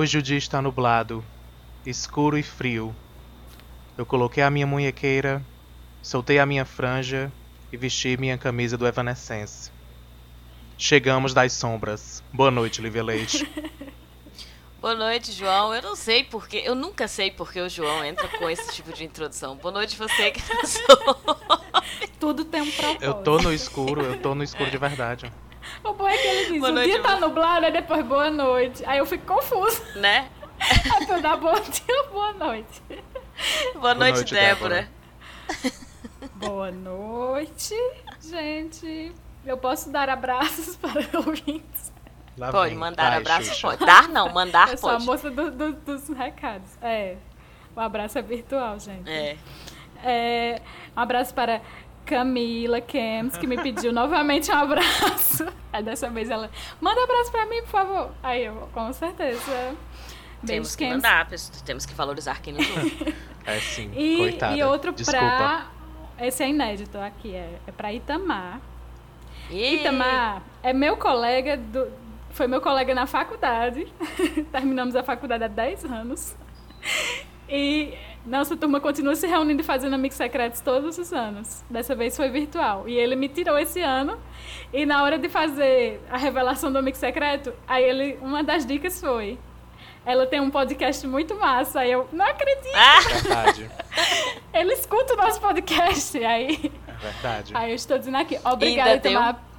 Hoje o dia está nublado, escuro e frio. Eu coloquei a minha munhequeira, soltei a minha franja e vesti minha camisa do Evanescence. Chegamos das sombras. Boa noite, Lívia Leite. Boa noite, João. Eu não sei porque, eu nunca sei porque o João entra com esse tipo de introdução. Boa noite você que não sou. Tudo tem um propósito. Eu tô no escuro, eu tô no escuro de verdade. O bom é que ele diz, Boa o noite, dia tá amor. nublado, aí depois boa noite. Aí eu fico confusa. né? Aí tu dá bom dia, boa noite. Boa noite, noite, Débora. Boa noite, gente. Eu posso dar abraços para ouvintes. Lá Pode vem. mandar Vai, abraço, Xuxa. pode. Dar não, mandar Eu sou a pode. moça do- do- dos recados. É. O abraço é virtual, gente. É. É, um abraço para Camila Kems, que me pediu novamente um abraço. Aí dessa vez ela, manda abraço pra mim, por favor. Aí eu, com certeza. Temos que Kems. mandar, pessoal. temos que valorizar quem nos ouve. É sim, E, coitada. e outro Desculpa. pra. Esse é inédito aqui, é, é pra Itamar. E... Itamar é meu colega do. Foi meu colega na faculdade. Terminamos a faculdade há 10 anos. E nossa turma continua se reunindo e fazendo amigos secretos todos os anos. Dessa vez foi virtual. E ele me tirou esse ano. E na hora de fazer a revelação do amigo secreto, aí ele, uma das dicas foi. Ela tem um podcast muito massa. Aí eu, não acredito! Ah, Verdade, Ele escuta o nosso podcast. Aí, é verdade. aí eu estou dizendo aqui, obrigada, Itamar.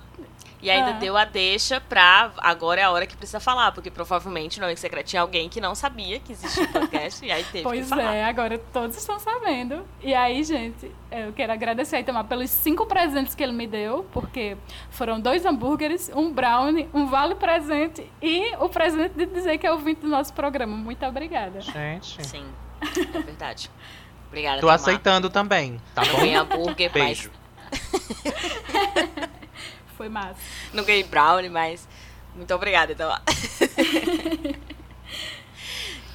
E ainda Ah. deu a deixa pra agora é a hora que precisa falar, porque provavelmente no Amigo Secreto tinha alguém que não sabia que existia um podcast e aí teve que Pois falar. é, agora todos estão sabendo. E aí, gente, eu quero agradecer a Itamar pelos cinco presentes que ele me deu, porque foram dois hambúrgueres, um brownie, um vale presente e o presente de dizer que é ouvinte do nosso programa. Muito obrigada. Gente, Sim, é verdade. Obrigada, tô Tamar. aceitando também, tá bom? hambúrguer, Beijo. mas... Foi massa. Não ganhei brownie, mas... Muito obrigada, então.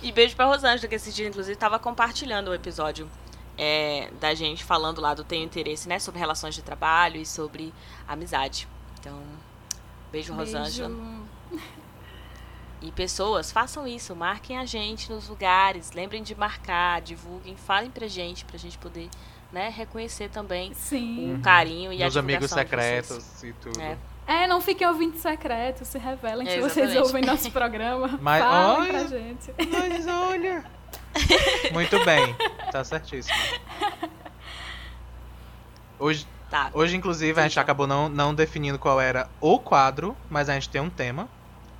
e beijo pra Rosângela, que esse dia, inclusive, tava compartilhando o episódio é, da gente falando lá do Tenho Interesse, né? Sobre relações de trabalho e sobre amizade. Então, beijo, Rosângela. Beijo. E pessoas, façam isso, marquem a gente nos lugares, lembrem de marcar, divulguem, falem pra gente, pra gente poder, né, reconhecer também Sim. o carinho e a Meus amigos secretos e tudo. É. É, não fiquem ouvintes secretos, se revelem É, se vocês ouvem nosso programa. Mas, Falem olha- pra gente. Mas olha. Muito bem, tá certíssimo. Hoje, Tá. hoje inclusive, a gente acabou não, não definindo qual era o quadro, mas a gente tem um tema.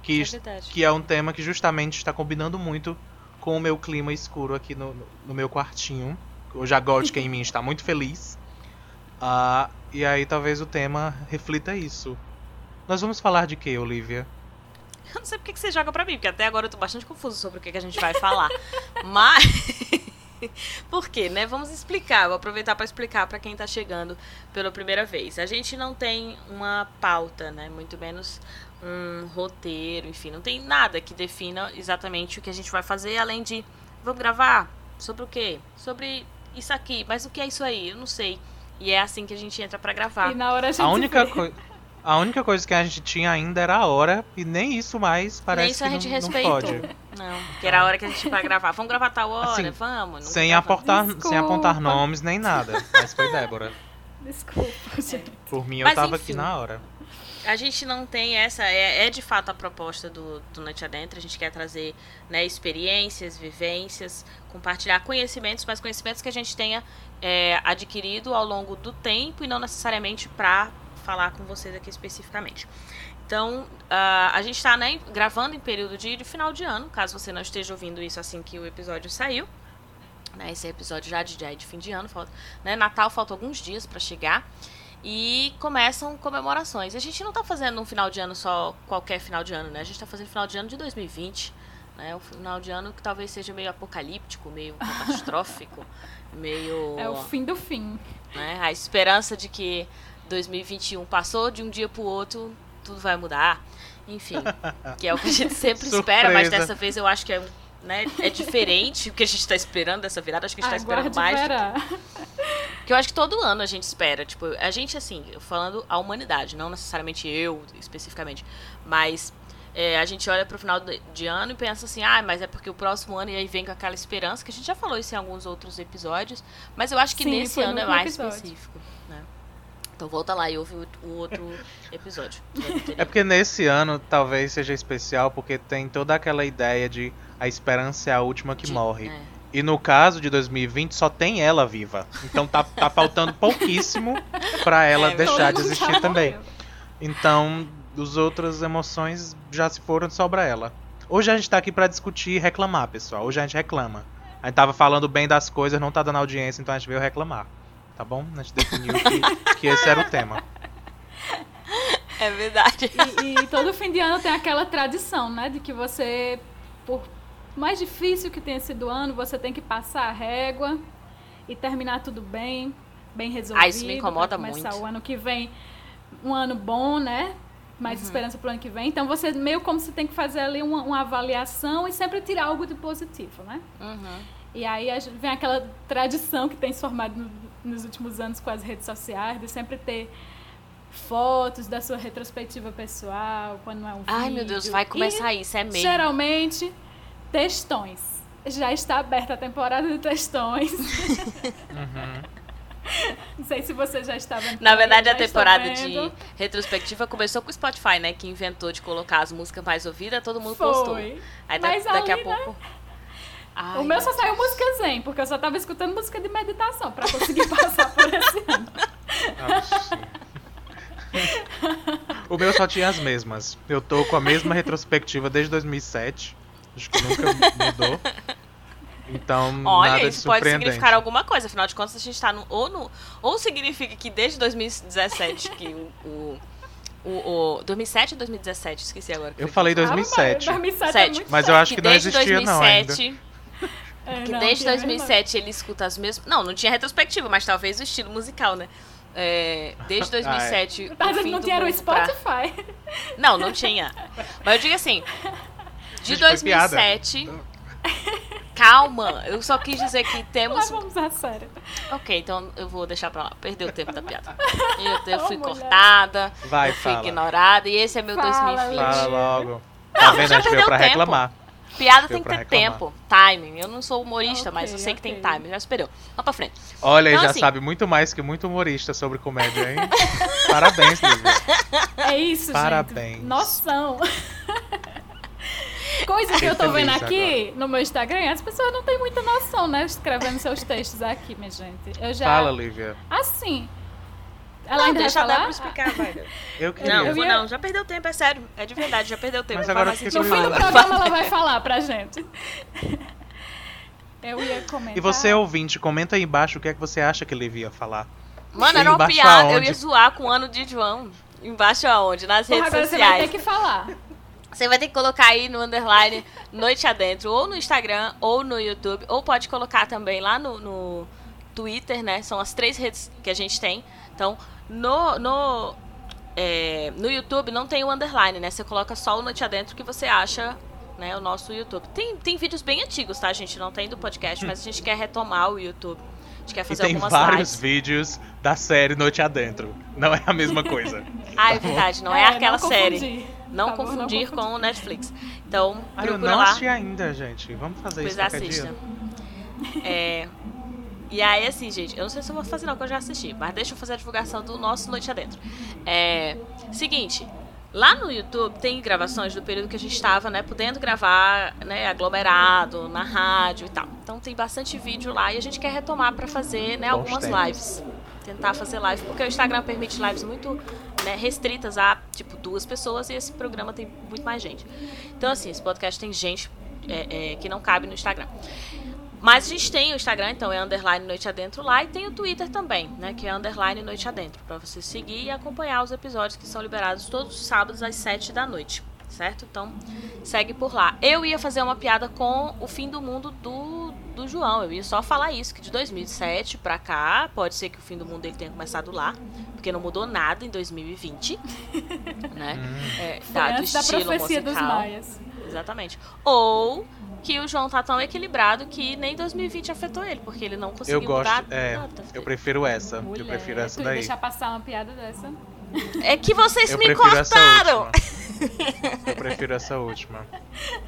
Que, É verdade. que é um tema que justamente está combinando muito com o meu clima escuro aqui no, no- no meu quartinho. Hoje a gótica em mim está muito feliz. Ah, e aí talvez o tema reflita isso. Nós vamos falar de que, Olivia? Eu não sei porque que você joga pra mim, porque até agora eu tô bastante confuso sobre o que, que a gente vai falar. Mas. Por quê, né? Vamos explicar. Vou aproveitar pra explicar pra quem tá chegando pela primeira vez. A gente não tem uma pauta, né? Muito menos um roteiro, enfim, não tem nada que defina exatamente o que a gente vai fazer, além de vamos gravar sobre o quê? Sobre isso aqui. Mas o que é isso aí? Eu não sei. E é assim que a gente entra pra gravar. E na hora a gente A única, vê. coi- a única coisa que a gente tinha ainda era a hora, e nem isso mais parece Nem isso a que gente não, não respeitou. pode. Não, que era a hora que a gente vai gravar. Vamos gravar tal hora? Assim, vamos. Não Sem, aportar, sem apontar nomes nem nada. Mas foi Débora. Desculpa, gente. Por mim, eu Mas, tava enfim. aqui na hora. A gente não tem essa. É, é de fato a proposta do, do Noite Adentro. A gente quer trazer né, experiências, vivências, compartilhar conhecimentos, mas conhecimentos que a gente tenha é, adquirido ao longo do tempo e não necessariamente para falar com vocês aqui especificamente. Então, ah, a gente está né, gravando em período de, de final de ano, caso você não esteja ouvindo isso assim que o episódio saiu. Né, esse episódio já de, é de fim de ano, falta, né, Natal falta alguns dias para chegar. E começam comemorações. A gente não tá fazendo um final de ano só qualquer final de ano, né? A gente tá fazendo final de ano de 2020. Né? Um final de ano que talvez seja meio apocalíptico, meio catastrófico, meio. É o fim do fim. né? A esperança de que 2021 passou de um dia pro outro, tudo vai mudar. Enfim, que é o que a gente sempre espera, mas dessa vez eu acho que é, né, é diferente o que a gente tá esperando dessa virada. Acho que a gente tá esperando mais do que eu acho que todo ano a gente espera, tipo, a gente, assim, falando a humanidade, não necessariamente eu especificamente, mas é, a gente olha pro final de ano e pensa assim, ah, mas é porque o próximo ano e aí vem com aquela esperança, que a gente já falou isso em alguns outros episódios, mas eu acho que Sim, nesse ano no é mais episódio. específico, né? Então volta lá e ouve o, o outro episódio. É porque nesse ano talvez seja especial porque tem toda aquela ideia de a esperança é a última que De- morre. é. E no caso de 2020 só tem ela viva. Então tá, tá faltando pouquíssimo pra ela É, deixar de existir também. morreu. Então, as outras emoções já se foram, sobra ela. Hoje a gente tá aqui pra discutir e reclamar, pessoal. Hoje a gente reclama. A gente tava falando bem das coisas, não tá dando audiência, então a gente veio reclamar. Tá bom? A gente definiu que, que esse era o tema. É verdade. E, e todo fim de ano tem aquela tradição, né? De que você, por mais difícil que tenha sido o ano, você tem que passar a régua e terminar tudo bem, bem resolvido. Ah, isso me incomoda começar muito. o ano que vem, um ano bom, né? Mais Uhum. esperança pro ano que vem. Então você meio como se tem que fazer ali uma, uma avaliação e sempre tirar algo de positivo, né? Uhum. E aí vem aquela tradição que tem se formado no- nos últimos anos com as redes sociais, de sempre ter fotos da sua retrospectiva pessoal, quando é um vídeo. Ai, meu Deus, vai E, começar isso, é mesmo. Geralmente, textões. Já está aberta a temporada de textões. Uhum. Não sei se você já estava. Na verdade, a temporada de retrospectiva começou com o Spotify, né? Que inventou de colocar as músicas mais ouvidas, todo mundo postou. Foi. Aí da- Mas daqui ali, a pouco. Ai, o meu só saiu música zen, porque eu só estava escutando música de meditação para conseguir passar por esse ano. o meu só tinha as mesmas. Eu tô com a mesma retrospectiva desde 2007. Acho que nunca mudou. Então, Olha, nada isso pode significar alguma coisa. Afinal de contas, a gente tá no. Ou, no, ou significa que desde 2017 que o. o o, o 2007 ou 2017? Esqueci agora. que Eu falei que eu 2007. 2007 é Sete. muito Mas eu acho que que não desde existia não ainda. 2007, É, que não, desde tinha mesmo. 2007 ele escuta as mesmas. Não, não tinha retrospectiva, mas talvez o estilo musical, né? É, desde 2007. Tá o dizendo fim que não do tinha no mundo pra- Spotify. Não, não tinha. Mas eu digo assim, de Gente, foi piada. 2007. Calma, eu só quis dizer que temos. Mas vamos a sério. Ok, então eu vou deixar pra lá. Perdeu o tempo da piada. Eu, eu fui mulher. cortada, Vai, eu fui fala. ignorada e esse é meu Fala, 2020. Fala logo. Não, Tá vendo? já A gente veio perdeu pra tempo. reclamar. Piada tem que ter reclamar. tempo, timing. Eu não sou humorista, mas eu sei que tem timing. Já esperou. Vamos pra frente. Olha, ele Então, já assim- sabe muito mais que muito humorista sobre comédia, hein? Parabéns, Lívia. É isso, Parabéns. gente. Noção. Coisa que eu tô vendo aqui no meu Instagram, as pessoas não têm muita noção, né? Escrevendo seus textos aqui, minha gente. Eu já. Fala, Lívia. Assim. Ela não, ainda deixa vai a falar? Débora explicar, vai. Eu queria. Não, Eu ia- não. Já perdeu tempo, é sério. É de verdade, já perdeu tempo. Mas agora eu fiquei No fim do programa ela vai falar pra gente. Eu ia comentar. E você, ouvinte, comenta aí embaixo o que é que você acha que Lívia ia falar. Mano, era uma Embaixo piada. Eu aonde? ia zoar com o ano de João. Embaixo aonde? Nas Porra, redes agora você vai sociais. ter que falar. Você vai ter que colocar aí no underline Noite Adentro, ou no Instagram, ou no YouTube, ou pode colocar também lá no, no Twitter, né? São as três redes que a gente tem. Então, no, no, é, no YouTube não tem o underline, né? Você coloca só o Noite Adentro que você acha, né? O nosso YouTube. Tem, tem vídeos bem antigos, tá, gente? Não tem do podcast, mas a gente quer retomar o YouTube. A gente quer E fazer tem algumas vários lives. vídeos da série Noite Adentro. Não é a mesma coisa. Ah, é verdade, não é, aquela não série. Confundir. Não favor, não confundir confundir. com o Netflix. Então, Ah, eu procura não lá. assisti ainda, gente. Vamos fazer Pois isso qualquer assista. dia. É. E aí, assim, gente, eu não sei se eu vou fazer não, porque eu já assisti, mas deixa eu fazer a divulgação do nosso Noite Adentro. É. Seguinte. Lá no YouTube tem gravações do período que a gente estava, né, podendo gravar, né, aglomerado, na rádio e tal. Então tem bastante vídeo lá e a gente quer retomar para fazer, né, algumas lives. Tentar fazer live, porque o Instagram permite lives muito né, restritas a, tipo, duas pessoas e esse programa tem muito mais gente. Então, assim, esse podcast tem gente é, é, que não cabe no Instagram. Mas a gente tem o Instagram, então é underline Noite Adentro lá, e tem o Twitter também, né? Que é underline Noite Adentro, pra você seguir e acompanhar os episódios que são liberados todos os sábados às 7 da noite, certo? Então, segue por lá. Eu ia fazer uma piada com o fim do mundo do, do João, eu ia só falar isso, que de 2007 pra cá, pode ser que o fim do mundo dele tenha começado lá, porque não mudou nada em 2020, né? Hum. É, dado o antes da estilo profecia dos musical. maias. Exatamente. Ou que o João tá tão equilibrado que nem 2020 afetou ele, porque ele não conseguiu Eu gosto. mudar É, nada. eu prefiro essa. Mulher, eu prefiro essa daí. deixar passar uma piada dessa? É que vocês Eu me cortaram. Eu prefiro essa última.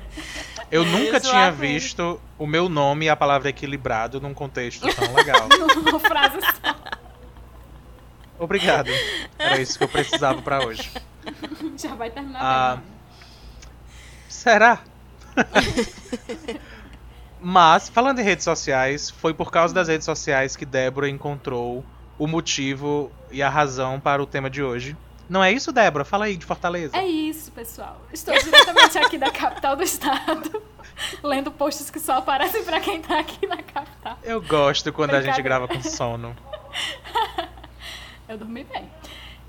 Eu nunca tinha Exatamente. visto o meu nome e a palavra equilibrado num contexto tão legal. Uma frase só. Obrigado. Era isso que eu precisava pra hoje. Já vai terminar Ah, bem. Será? Mas, falando em redes sociais, foi por causa das redes sociais que Débora encontrou o motivo e a razão para o tema de hoje. Não é isso, Débora? Fala aí de Fortaleza. É isso, pessoal. Estou diretamente aqui da capital do estado, lendo posts que só aparecem pra quem tá aqui na capital. Eu gosto quando a gente grava com sono. Eu dormi bem.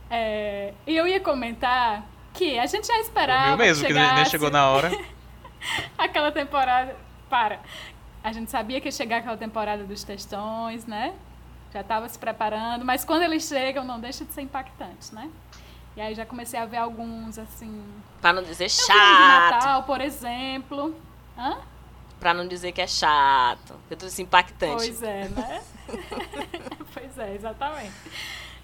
É, e eu ia comentar que a gente já esperava Dormiu mesmo, que nem chegasse chegou na hora. aquela temporada. Para. A gente sabia que ia chegar aquela temporada dos textões, né? Já estava se preparando, mas quando eles chegam, não deixa de ser impactante, né? E aí já comecei a ver alguns, assim. Pra não dizer vi de chato. Natal, por exemplo. Hã? Pra não dizer que é chato. Eu tô assim, impactante. Pois é, né? pois é, exatamente.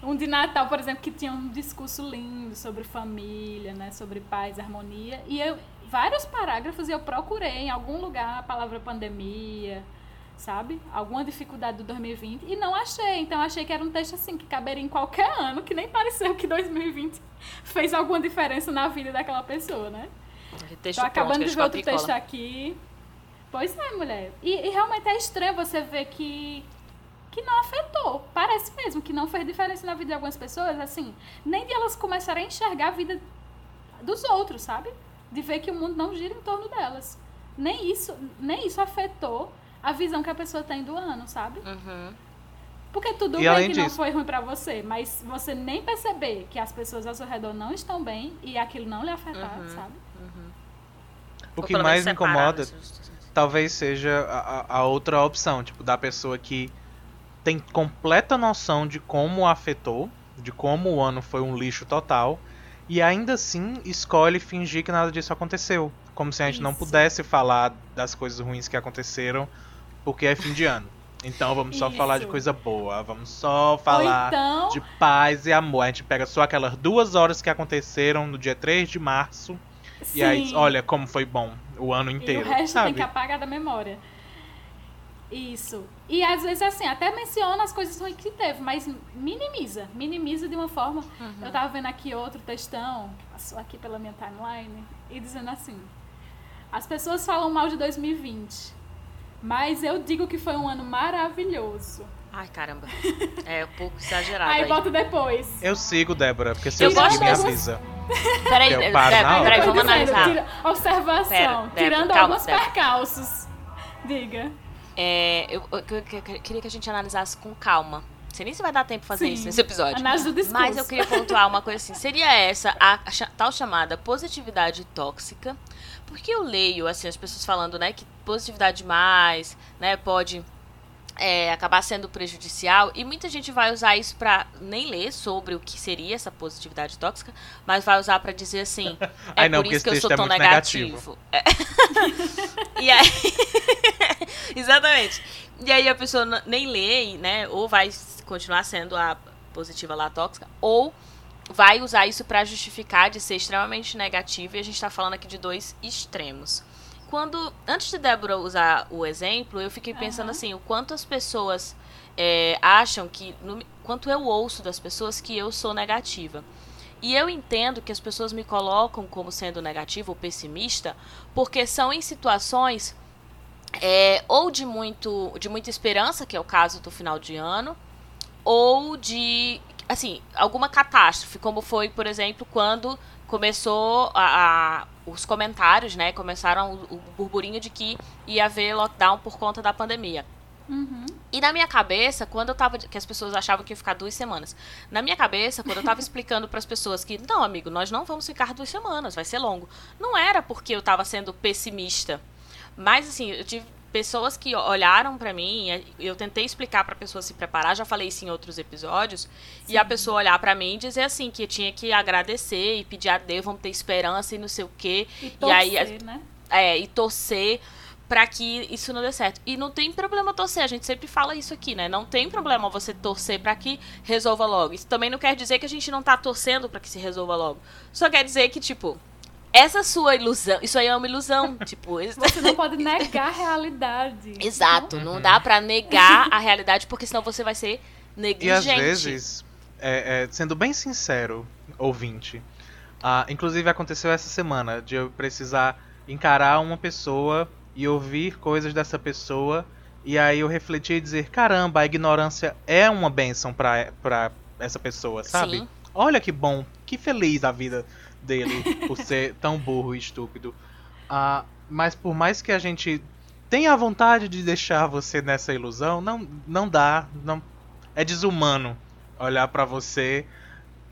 Um de Natal, por exemplo, que tinha um discurso lindo sobre família, né? Sobre paz, harmonia. E eu, vários parágrafos eu procurei em algum lugar a palavra pandemia, sabe? Alguma dificuldade do 2020 e não achei. Então achei que era um texto assim que caberia em qualquer ano, que nem pareceu que 2020 fez alguma diferença na vida daquela pessoa, né? Texto Tô acabando pronto, de ver outro texto aqui. Pois é, mulher. E, e realmente é estranho você ver que que não afetou. Parece mesmo que não fez diferença na vida de algumas pessoas, assim, nem de elas começarem a enxergar a vida dos outros, sabe? De ver que o mundo não gira em torno delas. Nem isso, nem isso afetou a visão que a pessoa tem do ano, sabe? Uhum. Porque tudo E bem além que não disso- foi ruim pra você, mas você nem perceber que as pessoas ao seu redor não estão bem e aquilo não lhe afetar, Uhum. sabe? O Ou que mais me separar incomoda talvez seja a, a- outra opção, tipo, da pessoa que tem completa noção de como afetou, de como o ano foi um lixo total, e ainda assim escolhe fingir que nada disso aconteceu. Como se a gente não Isso. pudesse falar das coisas ruins que aconteceram, porque é fim de ano. Então vamos só falar de Isso. coisa boa, vamos só falar então, de paz e amor. A gente pega só aquelas duas horas que aconteceram no dia 3 de março, e aí, sim. olha como foi bom o ano inteiro. E o resto sabe? tem que apagar da memória. Isso. E às vezes, assim, até menciona as coisas ruins que teve, mas minimiza. Minimiza de uma forma. Uhum. Eu tava vendo aqui outro textão, passou aqui pela minha timeline, e dizendo assim: As pessoas falam mal de 2020, mas eu digo que foi um ano maravilhoso. Ai, caramba. É um pouco exagerado Aí aí. bota depois. Eu sigo, Débora, porque se Eu eu, seguir, me avisa. Peraí, Eu Débora, paro na hora. peraí, vamos analisar. tira- observação, Pera, Débora, tirando calma, alguns Débora. percalços. Diga. É, eu, eu- eu- eu queria que a gente analisasse com calma. Não sei nem se vai dar tempo de fazer Sim. isso nesse episódio. Análise do discurso. Mas eu queria pontuar uma coisa assim. Seria essa a cha- tal chamada positividade tóxica? Porque eu leio, assim, as pessoas falando, né, que positividade demais, né, pode é, acabar sendo prejudicial. E muita gente vai usar isso pra nem ler sobre o que seria essa positividade tóxica, mas vai usar pra dizer assim, é Ai, não, por isso que eu sou é tão muito negativo. negativo. É. e aí... Exatamente. E aí a pessoa nem lê, né? Ou vai continuar sendo a positiva lá tóxica, ou vai usar isso pra justificar de ser extremamente negativo. E a gente tá falando aqui de dois extremos. Quando, antes de Débora usar o exemplo, eu fiquei pensando Aham. assim, o quanto as pessoas é, acham que, no- quanto eu ouço das pessoas que eu sou negativa. E eu entendo que as pessoas me colocam como sendo negativa ou pessimista, porque são em situações é, ou de, muito, de muita esperança, que é o caso do final de ano, ou de, assim, alguma catástrofe, como foi, por exemplo, quando começou a, a- os comentários, né? Começaram o, o burburinho de que ia haver lockdown por conta da pandemia. Uhum. E na minha cabeça, quando eu tava. Que as pessoas achavam que ia ficar duas semanas. Na minha cabeça, quando eu tava explicando para as pessoas que, não, amigo, nós não vamos ficar duas semanas, vai ser longo. Não era porque eu tava sendo pessimista. Mas, assim, eu tive pessoas que olharam para mim, eu tentei explicar pra pessoa se preparar, já falei isso em outros episódios, e a pessoa olhar pra mim e dizer assim, que eu tinha que agradecer e pedir a Deus, vamos ter esperança e não sei o quê. E E aí, torcer, né? é, e torcer para que isso não dê certo. E não tem problema torcer, a gente sempre fala isso aqui, né? Não tem problema você torcer para que resolva logo. Isso também não quer dizer que a gente não tá torcendo para que se resolva logo. Só quer dizer que, tipo, essa sua ilusão, isso aí é uma ilusão, tipo, você não pode negar a realidade. Exato, não, não dá para negar a realidade porque senão você vai ser negligente. E às vezes, é, é, sendo bem sincero, ouvinte, uh, inclusive aconteceu essa semana de eu precisar encarar uma pessoa e ouvir coisas dessa pessoa e aí eu refletir e dizer, caramba, a ignorância é uma benção pra, pra essa pessoa, sabe? Sim. Olha que bom, que feliz a vida dele por ser tão burro e estúpido. Uh, mas por mais que a gente tenha a vontade de deixar você nessa ilusão, não, não dá, não é desumano olhar para você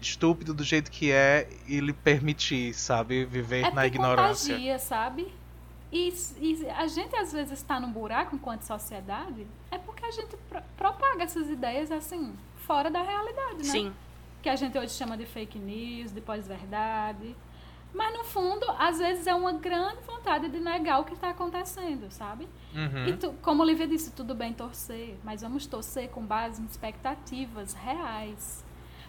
estúpido do jeito que é e lhe permitir, sabe, viver é na ignorância. Contagia, sabe? E, e, a gente às vezes está num buraco enquanto sociedade, é porque a gente pro propaga essas ideias assim, fora da realidade, né? Sim. Que a gente hoje chama de fake news, de pós-verdade. Mas no fundo, às vezes é uma grande vontade de negar o que está acontecendo, sabe? Uhum. E tu, como o Lívia disse, tudo bem torcer, mas vamos torcer com base em expectativas reais.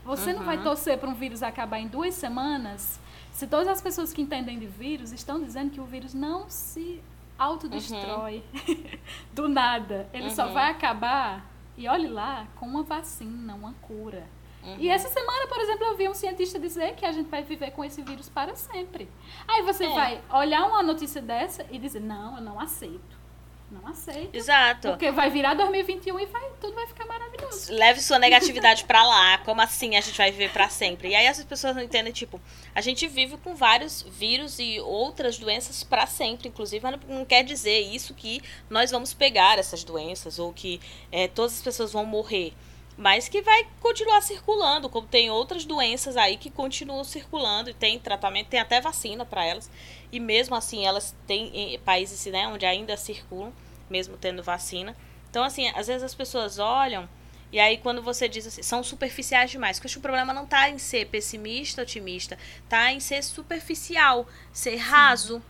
Você uhum. não vai uhum. torcer para um vírus acabar em duas semanas se todas as pessoas que entendem de vírus estão dizendo que o vírus não se autodestrói uhum. do nada, ele uhum. só vai acabar, e olhe lá, com uma vacina, uma cura. Uhum. E essa semana, por exemplo, eu vi um cientista dizer que a gente vai viver com esse vírus para sempre. Aí você é. vai olhar uma notícia dessa e dizer: não, eu não aceito. Não aceito. Exato. Porque vai virar 2021 e vai, tudo vai ficar maravilhoso. Leve sua negatividade para lá. Como assim a gente vai viver para sempre? E aí as pessoas não entendem, tipo, a gente vive com vários vírus e outras doenças para sempre, inclusive, mas não quer dizer isso que nós vamos pegar essas doenças ou que é, todas as pessoas vão morrer. Mas que vai continuar circulando, como tem outras doenças aí que continuam circulando e tem tratamento, tem até vacina para elas. E mesmo assim, elas têm países né, onde ainda circulam, mesmo tendo vacina. Então, assim, às vezes as pessoas olham e aí quando você diz assim, são superficiais demais. Porque o problema não está em ser pessimista, otimista, está em ser superficial, ser raso.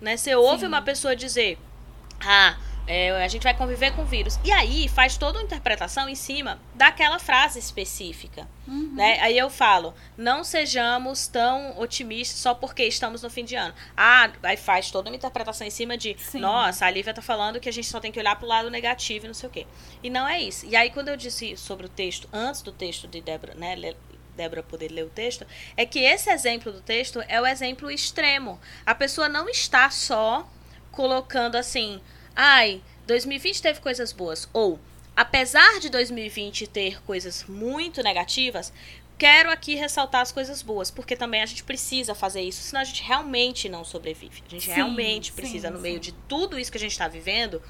Né? Você ouve Sim. uma pessoa dizer, ah, é, a gente vai conviver com o vírus. E aí faz toda uma interpretação em cima daquela frase específica. Uhum. Né? Aí eu falo, não sejamos tão otimistas só porque estamos no fim de ano. Ah, aí faz toda uma interpretação em cima de, Sim. nossa, a Lívia tá falando que a gente só tem que olhar pro lado negativo e não sei o quê. E não é isso. E aí quando eu disse sobre o texto, antes do texto de Débora, né, Débora poder ler o texto, é que esse exemplo do texto é o exemplo extremo. A pessoa não está só colocando assim ai, 2020 teve coisas boas. Ou, apesar de 2020 ter coisas muito negativas, quero aqui ressaltar as coisas boas, porque também a gente precisa fazer isso, senão a gente realmente não sobrevive. A gente sim, realmente precisa, sim, no meio de tudo isso que a gente está vivendo,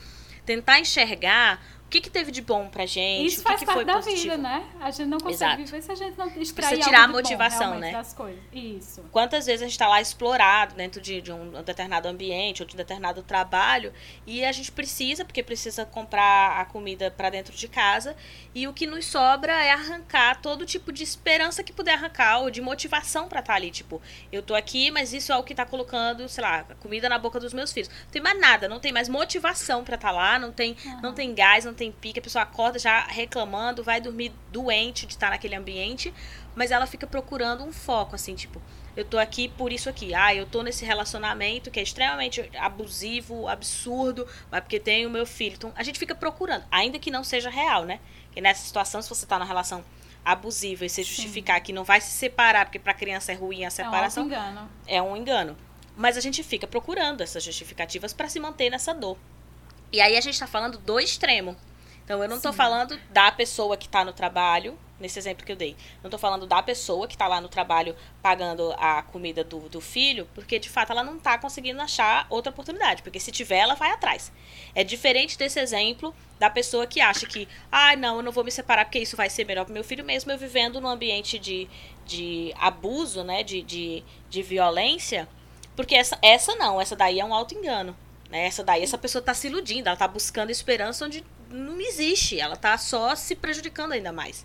tentar enxergar o que, que teve de bom pra gente? Isso faz que, que parte da positivo? vida, né? A gente não consegue Exato. viver se a gente não extrair Precisa tirar a motivação, bom, né? Das coisas. Isso. Quantas vezes a gente está lá explorado dentro de, de, um determinado ambiente ou de um determinado trabalho e a gente precisa, porque precisa comprar a comida para dentro de casa e o que nos sobra é arrancar todo tipo de esperança que puder arrancar ou de motivação para estar tá ali. Tipo, eu tô aqui, mas isso é o que tá colocando, sei lá, comida na boca dos meus filhos. Não tem mais nada, não tem mais motivação para estar tá lá, não tem, uhum. não tem gás, não tem pique, a pessoa acorda já reclamando, vai dormir doente de estar naquele ambiente, mas ela fica procurando um foco, assim, tipo, eu tô aqui por isso aqui. Ah, eu tô nesse relacionamento que é extremamente abusivo, absurdo, mas porque tem o meu filho. Então, a gente fica procurando, ainda que não seja real, né? Que nessa situação, se você tá numa relação abusiva e se justificar Sim. que não vai se separar, porque para criança é ruim a separação. É um engano. É um engano. Mas a gente fica procurando essas justificativas para se manter nessa dor. E aí a gente tá falando do extremo. Então, eu não estou falando da pessoa que está no trabalho, nesse exemplo que eu dei. Não estou falando da pessoa que está lá no trabalho pagando a comida do, do filho, porque de fato ela não está conseguindo achar outra oportunidade. Porque se tiver, ela vai atrás. É diferente desse exemplo da pessoa que acha que, ah, não, eu não vou me separar porque isso vai ser melhor para meu filho, mesmo eu vivendo num ambiente de, de abuso, né, de, de, de violência. Porque essa, essa não, essa daí é um auto-engano. Né? Essa daí, essa pessoa está se iludindo, ela está buscando esperança onde não existe. Ela está só se prejudicando ainda mais.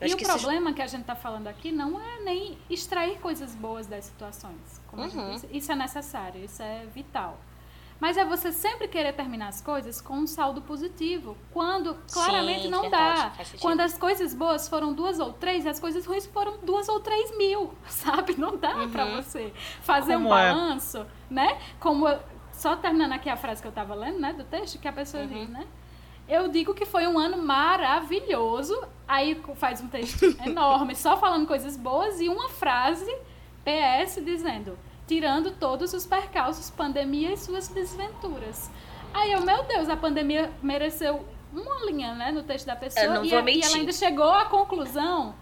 Eu e o problema que a gente está falando aqui não é nem extrair coisas boas das situações. Como uhum. disse, isso é necessário, isso é vital. Mas é você sempre querer terminar as coisas com um saldo positivo. Quando claramente Sim, não verdade, dá. Quando as coisas boas foram duas ou três, as coisas ruins foram duas ou três mil, sabe? Não dá Uhum. pra você fazer um Como é? balanço, né? Como eu- só terminando aqui a frase que eu tava lendo, né, do texto, que a pessoa Uhum. diz, né? Eu digo que foi um ano maravilhoso. Aí faz um texto enorme, só falando coisas boas e uma frase PS dizendo: tirando todos os percalços, pandemia e suas desventuras. Aí eu, meu Deus, a pandemia mereceu uma linha, né, no texto da pessoa. Eu não e, vou e mentir. ela ainda chegou à conclusão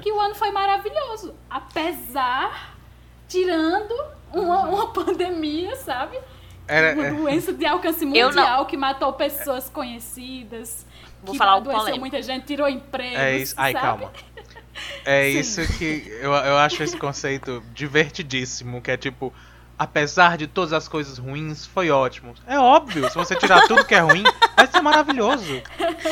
que o ano foi maravilhoso. Apesar, tirando uma, uma pandemia, sabe? Era, uma é, doença de alcance mundial que matou pessoas conhecidas. Vou que falar polêmico. muita gente, tirou empregos. é isso. Ai, sabe? calma. É Sim. isso que eu, eu acho esse conceito divertidíssimo, que é tipo, apesar de todas as coisas ruins, foi ótimo. É óbvio, se você tirar tudo que é ruim, vai ser maravilhoso.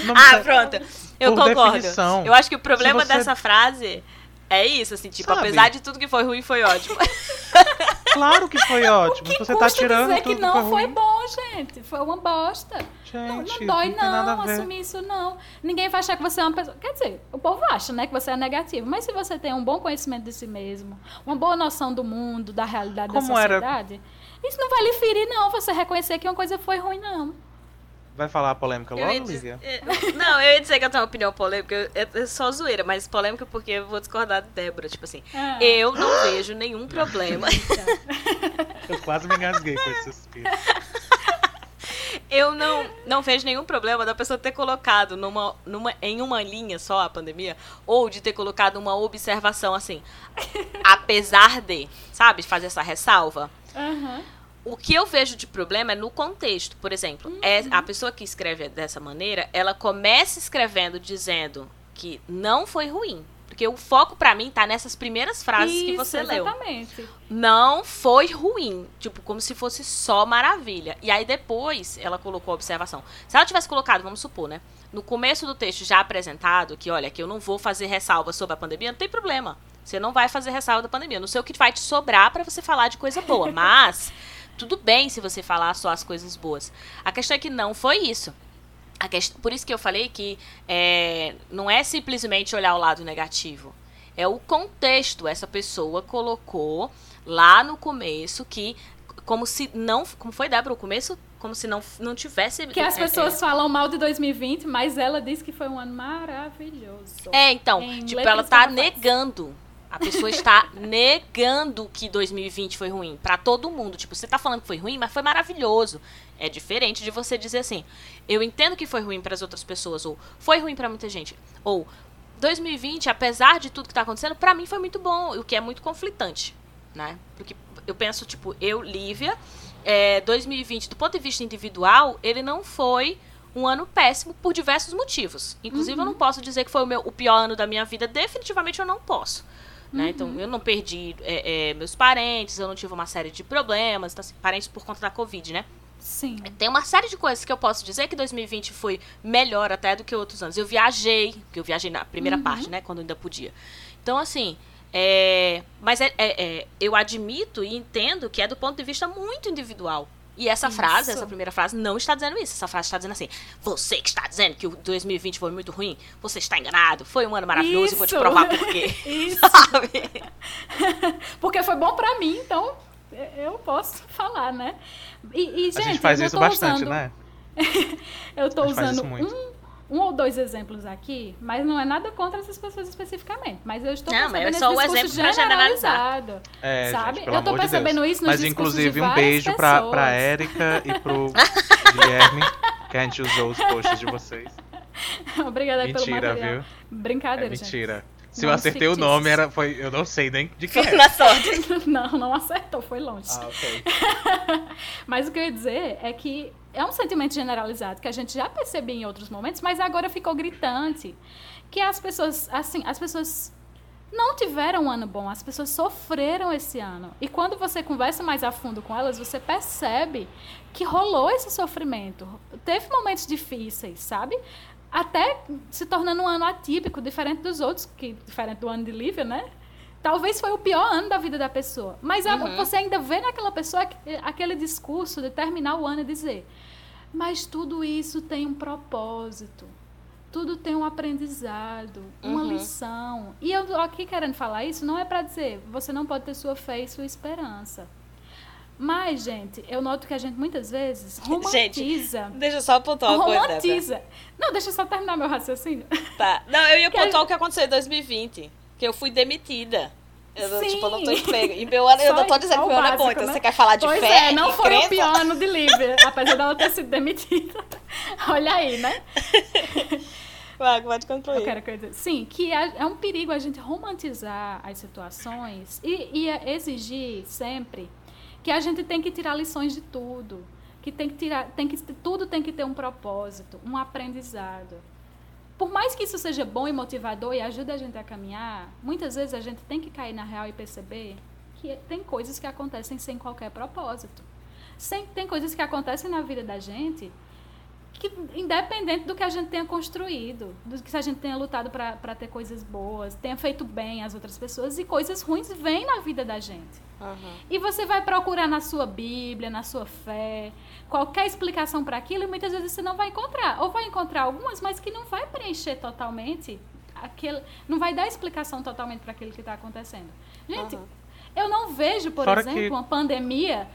Não Ah, precisa- pronto. Eu Por concordo. definição. Eu acho que o problema você- dessa frase é isso, assim, tipo, Sabe? apesar de tudo que foi ruim, foi ótimo. Claro que foi ótimo. Que você tá tirando dizer tudo que não foi bom, gente. Foi uma bosta. Não, Gente, não dói tem nada não, ver. assumir isso não. Ninguém vai achar que você é uma pessoa. Quer dizer, o povo acha, né, que você é negativo. Mas se você tem um bom conhecimento de si mesmo, uma boa noção do mundo, da realidade Como da era- sociedade, isso não vai lhe ferir, não. Você reconhecer que uma coisa foi ruim, não. Vai falar a polêmica logo, dizer- Lívia? é, Não, eu ia dizer que eu tenho uma opinião polêmica, eu- é, só zoeira, mas polêmica porque eu vou discordar de Débora, tipo assim. Ah. Eu não vejo nenhum problema. Eu quase me engasguei com esse suspiro. Eu não, não vejo nenhum problema da pessoa ter colocado numa, numa, em uma linha só a pandemia, ou de ter colocado uma observação assim, apesar de, sabe, fazer essa ressalva. Aham. O que eu vejo de problema é no contexto. Por exemplo, é, a pessoa que escreve dessa maneira, ela começa escrevendo dizendo que não foi ruim. Porque o foco pra mim tá nessas primeiras frases que Isso, você leu. Exatamente. Não foi ruim. Tipo, como se fosse só maravilha. E aí depois ela colocou a observação. Se ela tivesse colocado, vamos supor, né? No começo do texto já apresentado, que olha, que eu não vou fazer ressalva sobre a pandemia, não tem problema. Você não vai fazer ressalva da pandemia. Não sei o que vai te sobrar pra você falar de coisa boa. Mas tudo bem se você falar só as coisas boas. A questão é que não foi isso. A questão, por isso que eu falei que é, não é simplesmente olhar o lado negativo. É o contexto. Essa pessoa colocou lá no começo que. Como se não. Como foi, Débora? O começo? Como se não, não tivesse. Que as é, pessoas é, falam mal de 2020, mas ela diz que foi um ano maravilhoso. É, então, Em tipo, ela tá negando. A pessoa está negando que 2020 foi ruim pra todo mundo. Tipo, você tá falando que foi ruim, mas foi maravilhoso. É diferente de você dizer assim: "Eu entendo que foi ruim para as outras pessoas" ou "Foi ruim pra muita gente" ou 2020, apesar de tudo que tá acontecendo, pra mim foi muito bom, o que é muito conflitante, né? Porque eu penso, tipo, eu, Lívia, é, 2020, do ponto de vista individual, ele não foi um ano péssimo por diversos motivos. Inclusive, eu não posso dizer que foi o, meu, o pior ano da minha vida. Definitivamente, eu não posso. Né? Então, eu não perdi é, é, meus parentes, eu não tive uma série de problemas, então, assim, parentes por conta da Covid, né? Sim. Tem uma série de coisas que eu posso dizer que 2020 foi melhor até do que outros anos. Eu viajei, porque eu viajei na primeira parte, né? Quando ainda podia. Então, assim, é, mas é, é- é, eu admito e entendo que é do ponto de vista muito individual. E essa Isso. frase, essa primeira frase, não está dizendo isso. Essa frase está dizendo assim: você que está dizendo que o 2020 foi muito ruim, você está enganado, foi um ano maravilhoso e vou te Isso. provar por quê. Isso. Sabe? Porque foi bom pra mim, então eu posso falar, né? E, e, gente, a gente faz isso bastante, usando- né? Eu faz usando isso muito. um, um ou dois exemplos aqui, mas não é nada contra essas pessoas especificamente. Mas eu estou Não, mas é percebendo só esse o discurso exemplo generalizado. É, Sabe? gente, pelo Eu de percebendo Deus. isso nos Mas inclusive um beijo pra, pra pessoas. Érica e pro Guilherme, que a gente usou os posts de vocês. Obrigada pelo Mentira, material. viu? É Brincadeira, mentira. Se eu acertei o nome, era, foi, eu não sei nem de quem Foi na sorte. Não, não acertou, foi longe. Ah, ok. Mas o que eu ia dizer é que é um sentimento generalizado que a gente já percebia em outros momentos, mas agora ficou gritante. Que as pessoas, assim, as pessoas não tiveram um ano bom, as pessoas sofreram esse ano. E quando você conversa mais a fundo com elas, você percebe que rolou esse sofrimento. Teve momentos difíceis, sabe? Até se tornando um ano atípico, diferente dos outros, que diferente do ano de Lívia, né? Talvez foi o pior ano da vida da pessoa. Mas Uhum. você ainda vê naquela pessoa aqu- aquele discurso de terminar o ano e dizer: Mas tudo isso tem um propósito. Tudo tem um aprendizado, uma Uhum. lição. E eu aqui querendo falar isso não é para dizer você não pode ter sua fé e sua esperança. Mas, gente, eu noto que a gente muitas vezes romantiza. Deixa eu só apontar uma coisa. Débora. romantiza. Não, deixa eu só terminar meu raciocínio. Tá. Não, eu ia Que a contar o que aconteceu em 2020. Que eu fui demitida. Eu, Sim. tipo, eu não tô emprego. E meu ano, eu não tô dizendo que meu ano é bom. Então né? você quer falar de pois fé? é, não foi crença? o pior ano de livre, apesar dela ter sido demitida. Olha aí, né? Vai, pode concluir. Eu quero que eu dizer. Sim, que é, é um perigo a gente romantizar as situações e, e exigir sempre que a gente tem que tirar lições de tudo. Que tem que tirar, tem que, tudo tem que ter um propósito, um aprendizado. Por mais que isso seja bom e motivador e ajude a gente a caminhar, muitas vezes a gente tem que cair na real e perceber que tem coisas que acontecem sem qualquer propósito. Sem, tem coisas que acontecem na vida da gente que independente do que a gente tenha construído, do que a gente tenha lutado para ter coisas boas, tenha feito bem às outras pessoas e coisas ruins vêm na vida da gente. Uhum. E você vai procurar na sua Bíblia, na sua fé, qualquer explicação para aquilo e muitas vezes você não vai encontrar. Ou vai encontrar algumas, mas que não vai preencher totalmente aquele, não vai dar explicação totalmente para aquilo que está acontecendo. Gente, Uhum. eu não vejo, por Fora exemplo, que- uma pandemia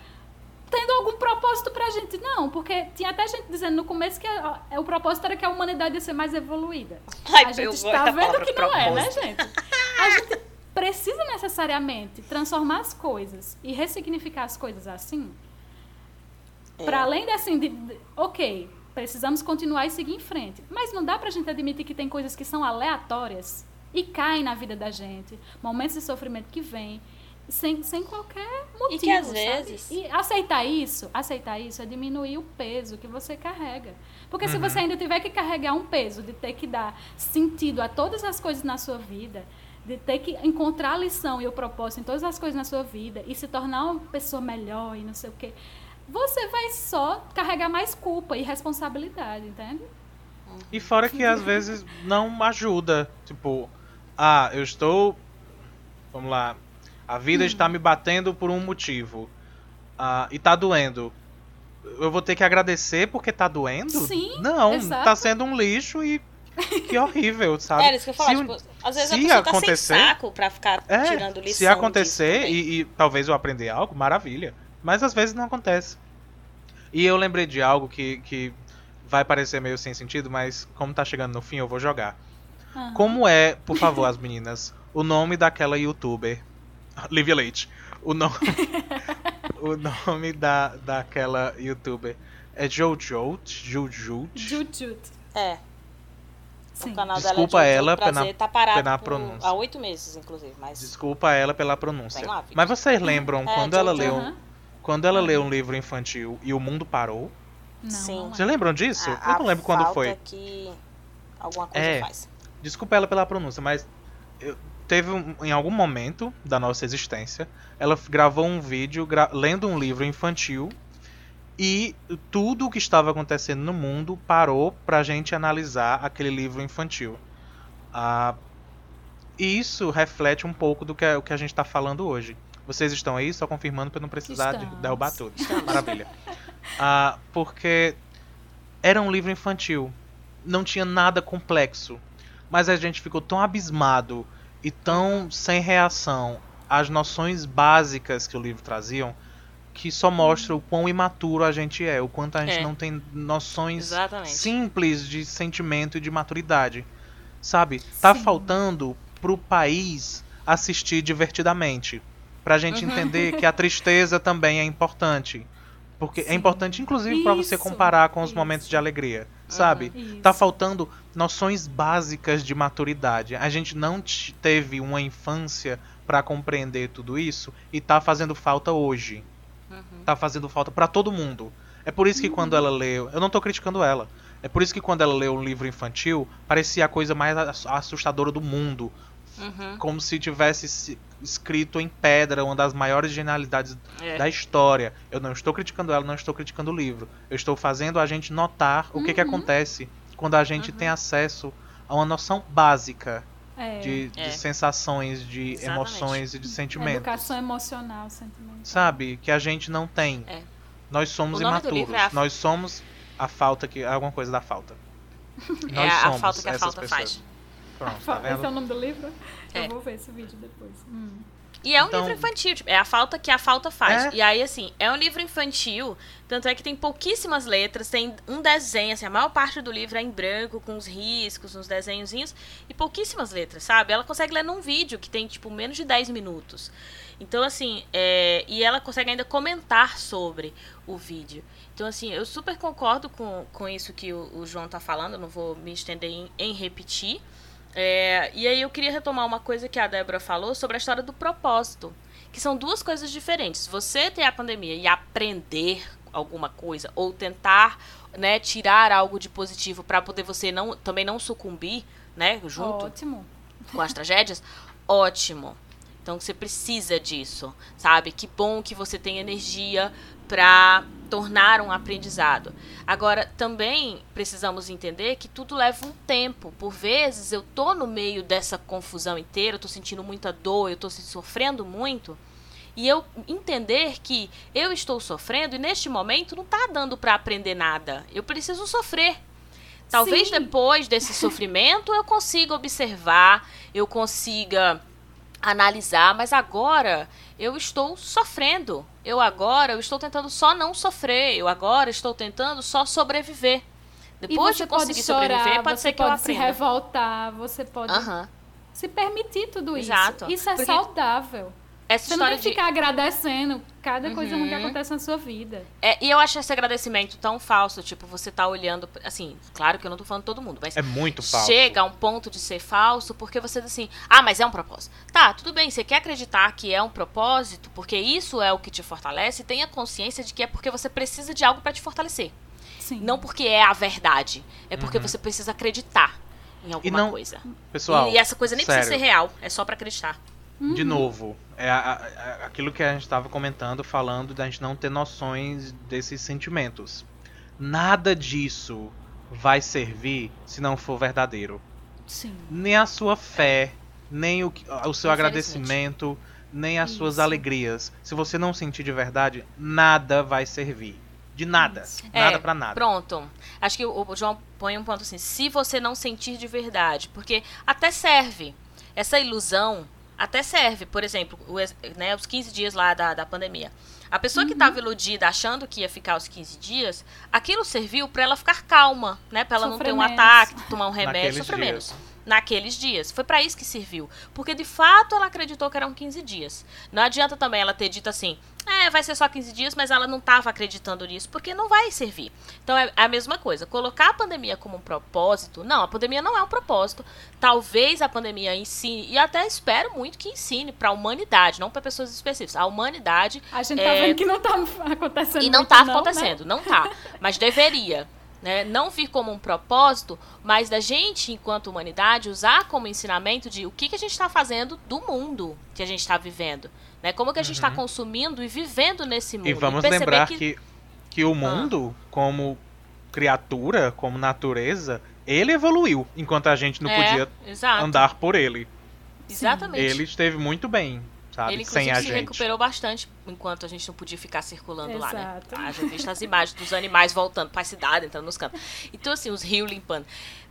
tendo algum propósito pra gente. Não, porque tinha até gente dizendo no começo que a- a- o propósito era que a humanidade ia ser mais evoluída. Ai, a gente está vendo que não é, né, propósito. gente? A gente precisa necessariamente transformar as coisas e ressignificar as coisas assim. É. Para além de assim, de, de- ok, precisamos continuar e seguir em frente. Mas não dá pra gente admitir que tem coisas que são aleatórias e caem na vida da gente. Momentos de sofrimento que vêm sem, sem qualquer motivo. E que às sabe? vezes- E aceitar isso, aceitar isso é diminuir o peso que você carrega. Porque se Uhum. você ainda tiver que carregar um peso de ter que dar sentido a todas as coisas na sua vida, de ter que encontrar a lição e o propósito em todas as coisas na sua vida e se tornar uma pessoa melhor e não sei o quê, você vai só carregar mais culpa e responsabilidade, entende? E fora que às vezes não ajuda. Tipo, ah, eu estou. Vamos lá. A vida está me batendo por um motivo. Ah, e tá doendo. Eu vou ter que agradecer porque tá doendo? Sim, Não, exato. tá sendo um lixo e. Que horrível, sabe? É, isso que eu falar, Se tipo, às vezes a pessoa tá acontecer- sem saco pra ficar É, tirando lição se acontecer e, e talvez eu aprender algo, maravilha. Mas às vezes não acontece. E eu lembrei de algo que, que vai parecer meio sem sentido, mas como tá chegando no fim, eu vou jogar. Aham. Como é, por favor, as meninas, o nome daquela youtuber? Livia Leite. O nome, o nome da, daquela youtuber é Jojo? Jojo? Jujut. É, Sim. o canal Desculpa dela é ela prazer, pela- tá parado pela por- pronúncia. há oito meses, inclusive, mas... Desculpa ela pela pronúncia. Lá, Vicky. Mas vocês lembram É, quando ela leu, quando ela leu um livro infantil e o mundo parou? Não, Sim. é. Vocês lembram disso? a- eu não lembro quando foi. falta que alguma coisa É. faz. Desculpa ela pela pronúncia, mas eu- teve um- em algum momento da nossa existência, ela gravou um vídeo gra- lendo um livro infantil e tudo o que estava acontecendo no mundo parou pra gente analisar aquele livro infantil. Ah, e isso reflete um pouco do que, é- o que a gente está falando hoje. Vocês estão aí só confirmando para não precisar de Estamos. derrubar tudo. Maravilha. Ah, porque era um livro infantil. Não tinha nada complexo. Mas a gente ficou tão abismado e tão sem reação às noções básicas que o livro traziam que só mostra o quão imaturo a gente é, o quanto a gente É. não tem noções Exatamente. simples de sentimento e de maturidade. Sabe? Tá Sim. faltando pro país assistir divertidamente. Pra gente Uhum. entender que a tristeza também é importante. Porque é Sim. importante, inclusive, pra você comparar com os isso. momentos de alegria. Sabe? Tá faltando noções básicas de maturidade. A gente não teve uma infância pra compreender tudo isso e tá fazendo falta hoje. Uhum. Tá fazendo falta pra todo mundo. É por isso que quando ela leu, eu não tô criticando ela. É por isso que quando ela leu um livro infantil, parecia a coisa mais ass- assustadora do mundo, Uhum. como se tivesse se- escrito em pedra uma das maiores genialidades É. da história. Eu não estou criticando ela, não estou criticando o livro. Eu estou fazendo a gente notar o que, que Uhum. acontece quando a gente Uhum. tem acesso a uma noção básica É. de, de É. sensações, de Exatamente. emoções e de sentimentos. Educação emocional, sentimento. Sabe? Que a gente não tem. É. Nós somos do imaturos. é a- Nós somos a falta que. Alguma coisa da falta. É Nós a somos falta que a falta pessoas. faz. Pronto, tá Esse é vendo? o nome do livro? É. Eu vou ver esse vídeo depois. Hum. E é um Então- livro infantil, tipo, é a falta que a falta faz. É. E aí, assim, é um livro infantil, tanto é que tem pouquíssimas letras, tem um desenho, assim, a maior parte do livro é em branco, com uns riscos, uns desenhozinhos, e pouquíssimas letras, sabe? Ela consegue ler num vídeo que tem, tipo, menos de 10 minutos. Então, assim, é... e ela consegue ainda comentar sobre o vídeo. Então, assim, eu super concordo com, com isso que o, o João tá falando, não vou me estender em, em repetir. É, e aí eu queria retomar uma coisa que a Débora falou sobre a história do propósito. Que são duas coisas diferentes. Você ter a pandemia e aprender alguma coisa, ou tentar né, tirar algo de positivo para poder você não, também não sucumbir, né? Junto Ótimo. com as tragédias, ótimo. Então você precisa disso, sabe? Que bom que você tem energia para tornar um aprendizado. Agora, também precisamos entender que tudo leva um tempo. Por vezes eu tô no meio dessa confusão inteira, eu tô sentindo muita dor, eu tô sofrendo muito. E eu entender que eu estou sofrendo e neste momento não tá dando para aprender nada. Eu preciso sofrer. Talvez Sim. depois desse sofrimento eu consiga observar, eu consiga analisar, mas agora eu estou sofrendo. Eu agora eu estou tentando só não sofrer. Eu agora estou tentando só sobreviver. Depois você de conseguir pode chorar, sobreviver, pode você ser que eu pode se aprenda. revoltar, você pode se permitir tudo isso. Exato. Isso é Porque saudável. Essa Você não história tem que de ficar agradecendo cada coisa ruim que Uhum. acontece na sua vida. É, e eu acho esse agradecimento tão falso, tipo, você tá olhando, assim, claro que eu não tô falando todo mundo, mas É muito falso. chega a um ponto de ser falso porque você diz assim, ah, mas é um propósito. Tá, tudo bem, você quer acreditar que é um propósito, porque isso é o que te fortalece, tenha consciência de que é porque você precisa de algo pra te fortalecer. Sim. Não porque é a verdade, é porque Uhum. você precisa acreditar em alguma não- coisa. Pessoal, e essa coisa nem precisa ser sério. real, é só pra acreditar. De novo, é a- a- aquilo que a gente estava comentando, falando da gente não ter noções desses sentimentos. Nada disso vai servir se não for verdadeiro. Sim. Nem a sua fé, nem o, o seu agradecimento, nem as suas Isso. alegrias. Se você não sentir de verdade, nada vai servir. De nada. Nada É, pra nada. Pronto. Acho que o João põe um ponto assim: se você não sentir de verdade, porque até serve. Essa ilusão até serve. Por exemplo, o né, os 15 dias lá da, da pandemia. A pessoa que estava iludida achando que ia ficar os 15 dias, aquilo serviu para ela ficar calma, né? Para ela não ter um ataque, tomar um remédio, sofrer menos. Naqueles dias. Foi para isso que serviu. Porque de fato ela acreditou que eram 15 dias. Não adianta também ela ter dito assim, é, vai ser só 15 dias, mas ela não estava acreditando nisso, porque não vai servir. Então é a mesma coisa. Colocar a pandemia como um propósito, não, a pandemia não é um propósito. Talvez a pandemia ensine, e até espero muito que ensine para a humanidade, não para pessoas específicas. A humanidade A gente tá É. vendo que não tá acontecendo e não muito tá né? acontecendo, não tá. Mas deveria. Né? Não vir como um propósito, mas da gente, enquanto humanidade, usar como ensinamento de o que, que a gente está fazendo do mundo que a gente está vivendo. Né? Como que a gente está Uhum. consumindo e vivendo nesse mundo. E vamos perceber lembrar que... que o mundo, como criatura, como natureza, ele evoluiu, enquanto a gente não É, podia exato, andar por ele. Exatamente. Ele esteve muito bem, sabe? Ele, Sem inclusive, a se gente. recuperou bastante enquanto a gente não podia ficar circulando lá, né? Exato. Haja visto as imagens dos animais voltando pra cidade, entrando nos campos. Então, assim, os rios limpando.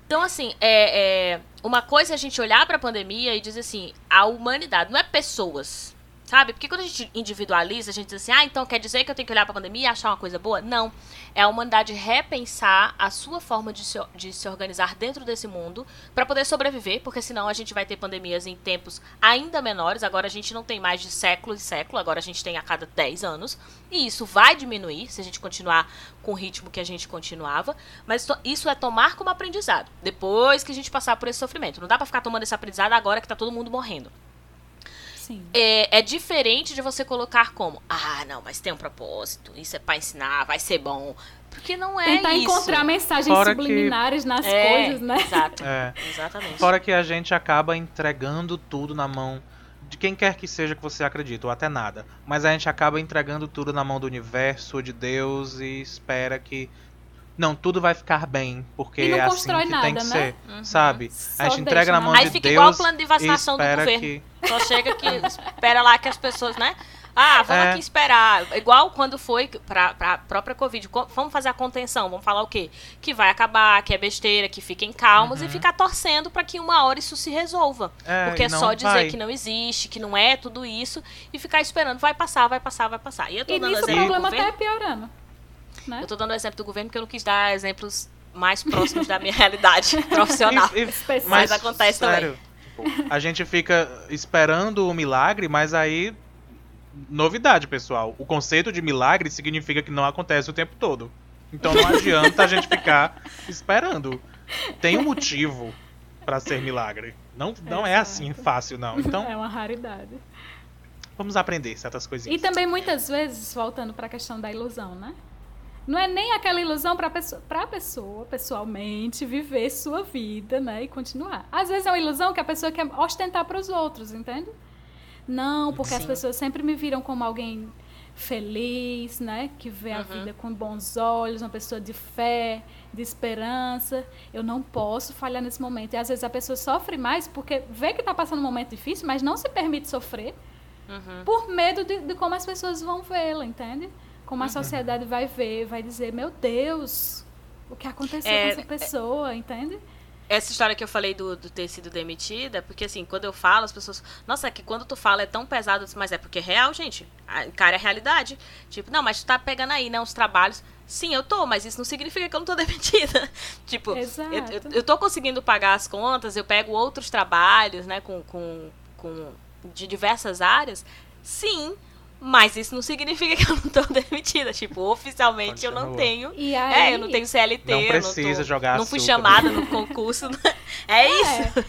Então, assim, é, é, uma coisa é a gente olhar pra pandemia e dizer assim, a humanidade, não é pessoas, sabe? Porque quando a gente individualiza, a gente diz assim, ah, então quer dizer que eu tenho que olhar pra pandemia e achar uma coisa boa? Não. É a humanidade repensar a sua forma de se, de se organizar dentro desse mundo para poder sobreviver, porque senão a gente vai ter pandemias em tempos ainda menores. Agora a gente não tem mais de século e século, agora a gente tem a cada 10 anos. E isso vai diminuir se a gente continuar com o ritmo que a gente continuava. Mas isso é tomar como aprendizado, depois que a gente passar por esse sofrimento. Não dá para ficar tomando esse aprendizado agora que tá todo mundo morrendo. Sim. É, é diferente de você colocar como, ah, não, mas tem um propósito, isso é pra ensinar, vai ser bom. Porque não é Tentar isso. encontrar mensagens Fora que- subliminares nas É, coisas, né? Exato. É. Exatamente. Fora que a gente acaba entregando tudo na mão de quem quer que seja que você acredita, ou até nada. Mas a gente acaba entregando tudo na mão do universo, de Deus, e espera que não, tudo vai ficar bem, porque E não é assim constrói que nada, tem que né? ser, Uhum. sabe? Só a gente entrega na mão mão. Aí de fica Deus igual o plano de vacinação do governo. que Só chega que espera lá que as pessoas, né? Ah, vamos É. aqui esperar. Igual quando foi pra, pra própria Covid. Co- Vamos fazer a contenção. Vamos falar o quê? Que vai acabar, que é besteira, que fiquem calmos e ficar torcendo pra que uma hora isso se resolva. Uhum. É, Porque é só dizer vai. que não existe, que não é tudo isso e ficar esperando. Vai passar, vai passar, vai passar. E eu tô E dando nisso o problema governo. tá piorando. Né? Eu tô dando o exemplo do governo porque eu não quis dar exemplos mais próximos da minha realidade profissional. E- e- Específico. Mas acontece sério, tipo, a gente fica esperando o milagre, mas aí. Novidade, pessoal. O conceito de milagre significa que não acontece o tempo todo. Então não adianta a gente ficar esperando. Tem um motivo pra ser milagre. Não, não é Exato. assim fácil, não. Então É uma raridade. vamos aprender certas coisinhas. E também muitas vezes, voltando para a questão da ilusão, né? Não é nem aquela ilusão para pessoa, a pessoa, pessoalmente, viver sua vida, né? E continuar. Às vezes é uma ilusão que a pessoa quer ostentar para os outros, entende? Não, porque as Sim. pessoas sempre me viram como alguém feliz, né? Que vê a Uhum. vida com bons olhos, uma pessoa de fé, de esperança. Eu não posso falhar nesse momento. E às vezes a pessoa sofre mais porque vê que está passando um momento difícil, mas não se permite sofrer Uhum. por medo de, de como as pessoas vão vê-la, entende? Como a Uhum. sociedade vai ver, vai dizer, meu Deus, o que aconteceu É, com essa pessoa, entende? Essa história que eu falei do, do ter sido demitida, porque assim, quando eu falo, as pessoas. Nossa, é que quando tu fala é tão pesado, mas é porque é real, gente. A- Cara, é a realidade. Tipo, não, mas tu tá pegando aí, né, uns trabalhos. Sim, eu tô, mas isso não significa que eu não tô demitida. tipo, Exato. eu, eu, eu tô conseguindo pagar as contas, eu pego outros trabalhos, né, com, com, com de diversas áreas. Sim, mas isso não significa que eu não tô demitida. Tipo, oficialmente eu não tenho. E aí, É, eu não tenho CLT, Não eu precisa não tô, jogar Não fui chamada no concurso. É isso.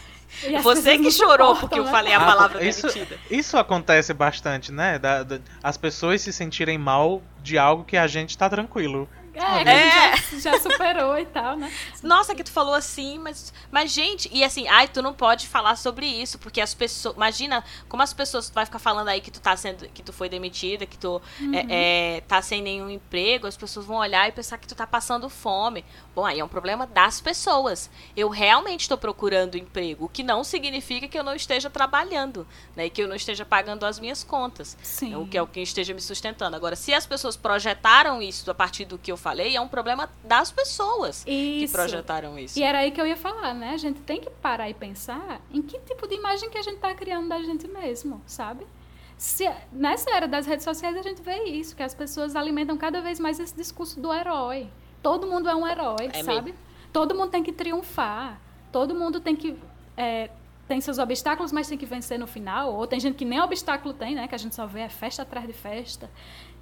e as Você que chorou suportam, porque eu né? falei a Ah, palavra isso, demitida. isso acontece bastante, né? Da- da- as pessoas se sentirem mal de algo que a gente tá tranquilo. É, É. já, já superou e tal, né? Nossa, que tu falou assim, mas, mas gente, e assim, ai, tu não pode falar sobre isso, porque as pessoas, imagina como as pessoas tu vai ficar falando aí que tu tá sendo, que tu foi demitida, que tu é, é, tá sem nenhum emprego, as pessoas vão olhar e pensar que tu tá passando fome. Bom, aí é um problema das pessoas. Eu realmente estou procurando emprego, o que não significa que eu não esteja trabalhando, né, e que eu não esteja pagando as minhas contas. Sim. É o que é o que esteja me sustentando. Agora, se as pessoas projetaram isso a partir do que eu falei, é um problema das pessoas que Isso. projetaram isso. E era aí que eu ia falar, né? A gente tem que parar e pensar em que tipo de imagem que a gente tá criando da gente mesmo, sabe? Se, nessa era das redes sociais a gente vê isso, que as pessoas alimentam cada vez mais esse discurso do herói. Todo mundo é um herói, É sabe? Todo mundo tem que triunfar. Todo mundo tem que. é, tem seus obstáculos, mas tem que vencer no final. Ou tem gente que nem obstáculo tem, né? Que a gente só vê é festa atrás de festa.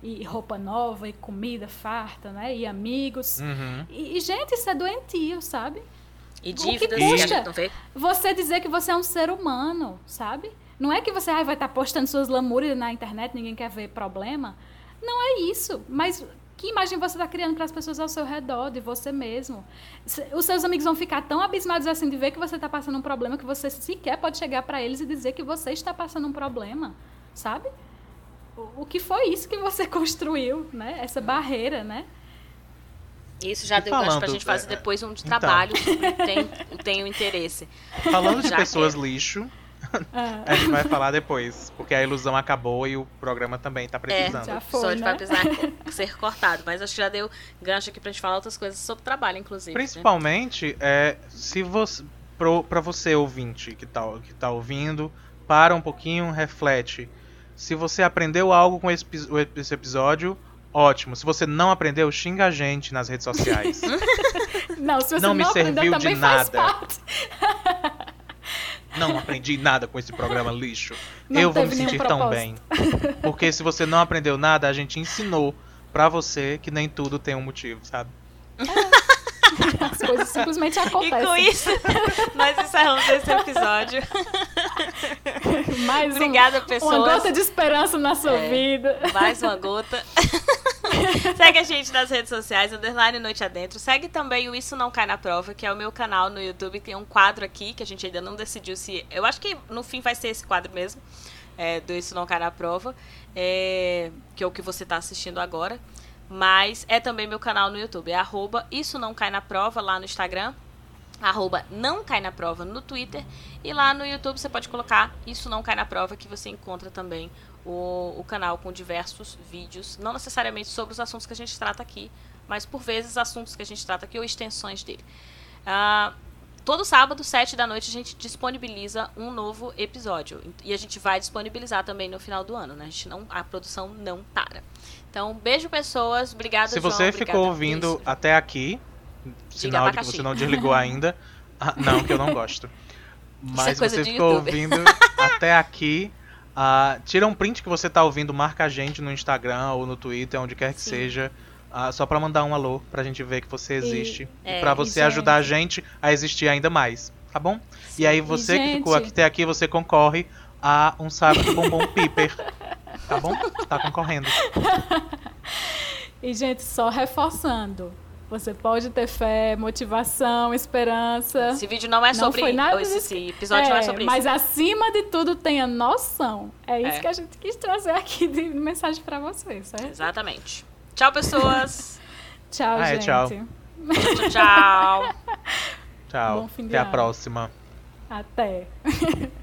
E roupa nova, e comida farta, né? E amigos. Uhum. E, e, gente, isso é doentio, sabe? E que dívidas que a custa? vê. Você dizer que você é um ser humano, sabe? Não é que você ai, vai estar postando suas lamúrias na internet, ninguém quer ver problema. Não é isso. Mas que imagem você está criando para as pessoas ao seu redor, de você mesmo? Os seus amigos vão ficar tão abismados assim de ver que você está passando um problema que você sequer pode chegar para eles e dizer que você está passando um problema, sabe? O, que foi isso que você construiu, né? Essa barreira, né? Isso já E deu gancho pra falando, gente fazer é, depois um de então. trabalho sobre tem, tenho interesse. Falando de Já pessoas lixo, Ah, a gente vai falar depois, porque a ilusão acabou e o programa também tá precisando. já O foi, episódio né? vai precisar ser cortado. Mas acho que já deu gancho aqui pra gente falar outras coisas sobre trabalho, inclusive. né? Principalmente, é, se você, pro, pra você ouvinte que tá, que tá ouvindo, para um pouquinho, reflete. Se você aprendeu algo com esse, esse episódio, ótimo. Se você não aprendeu, xinga a gente nas redes sociais. Não, se você Não não, me aprendeu, serviu de nada. não aprendi nada com esse programa lixo. Não Eu vou me sentir tão bem. Porque se você não aprendeu nada, a gente ensinou pra você que nem tudo tem um motivo, sabe? As coisas simplesmente E acontecem. com isso, nós encerramos esse episódio. Mais um- Obrigada, pessoas. uma gota de esperança na sua É. vida. Mais uma gota. Segue a gente nas redes sociais, underline Noite Adentro. Segue também o Isso Não Cai na Prova, que é o meu canal no YouTube. Tem um quadro aqui que a gente ainda não decidiu se. Eu acho que no fim vai ser esse quadro mesmo. é, do Isso Não Cai na Prova. é, que é o que você está assistindo agora. Mas é também meu canal no YouTube. É arroba Isso Não Cai na Prova lá no Instagram. Arroba Não Cai na Prova no Twitter. E lá no YouTube você pode colocar Isso Não Cai na Prova que você encontra também o, o canal com diversos vídeos. Não necessariamente sobre os assuntos que a gente trata aqui, mas por vezes assuntos que a gente trata aqui ou extensões dele. Uh, todo sábado, sete da noite, a gente disponibiliza um novo episódio. E a gente vai disponibilizar também no final do ano, né? A, gente não, a produção não para. Então, beijo, pessoas. Obrigada, Se você João, ficou ouvindo até aqui, sinal de que você não desligou ainda. Ah, não, que eu não gosto. Mas é você ficou YouTube. ouvindo até aqui, uh, tira um print que você tá ouvindo, marca a gente no Instagram ou no Twitter, onde quer que Sim. seja. uh, só pra mandar um alô pra gente ver que você existe. E, é, pra e, você ajudar a gente a existir ainda mais. Tá bom? E aí você que gente- ficou aqui, até aqui, você concorre a um saco de bombom piper. Tá bom? Tá concorrendo. E, gente, só reforçando. Você pode ter fé, motivação, esperança. Esse vídeo não é Não sobre foi nada esse, disso. esse episódio não é sobre mas isso. acima de tudo tenha noção. É isso É. que a gente quis trazer aqui de mensagem pra vocês, certo? Exatamente. Tchau, pessoas. Tchau, Ah, é, gente. tchau. tchau, tchau. Tchau. Até a próxima. Até.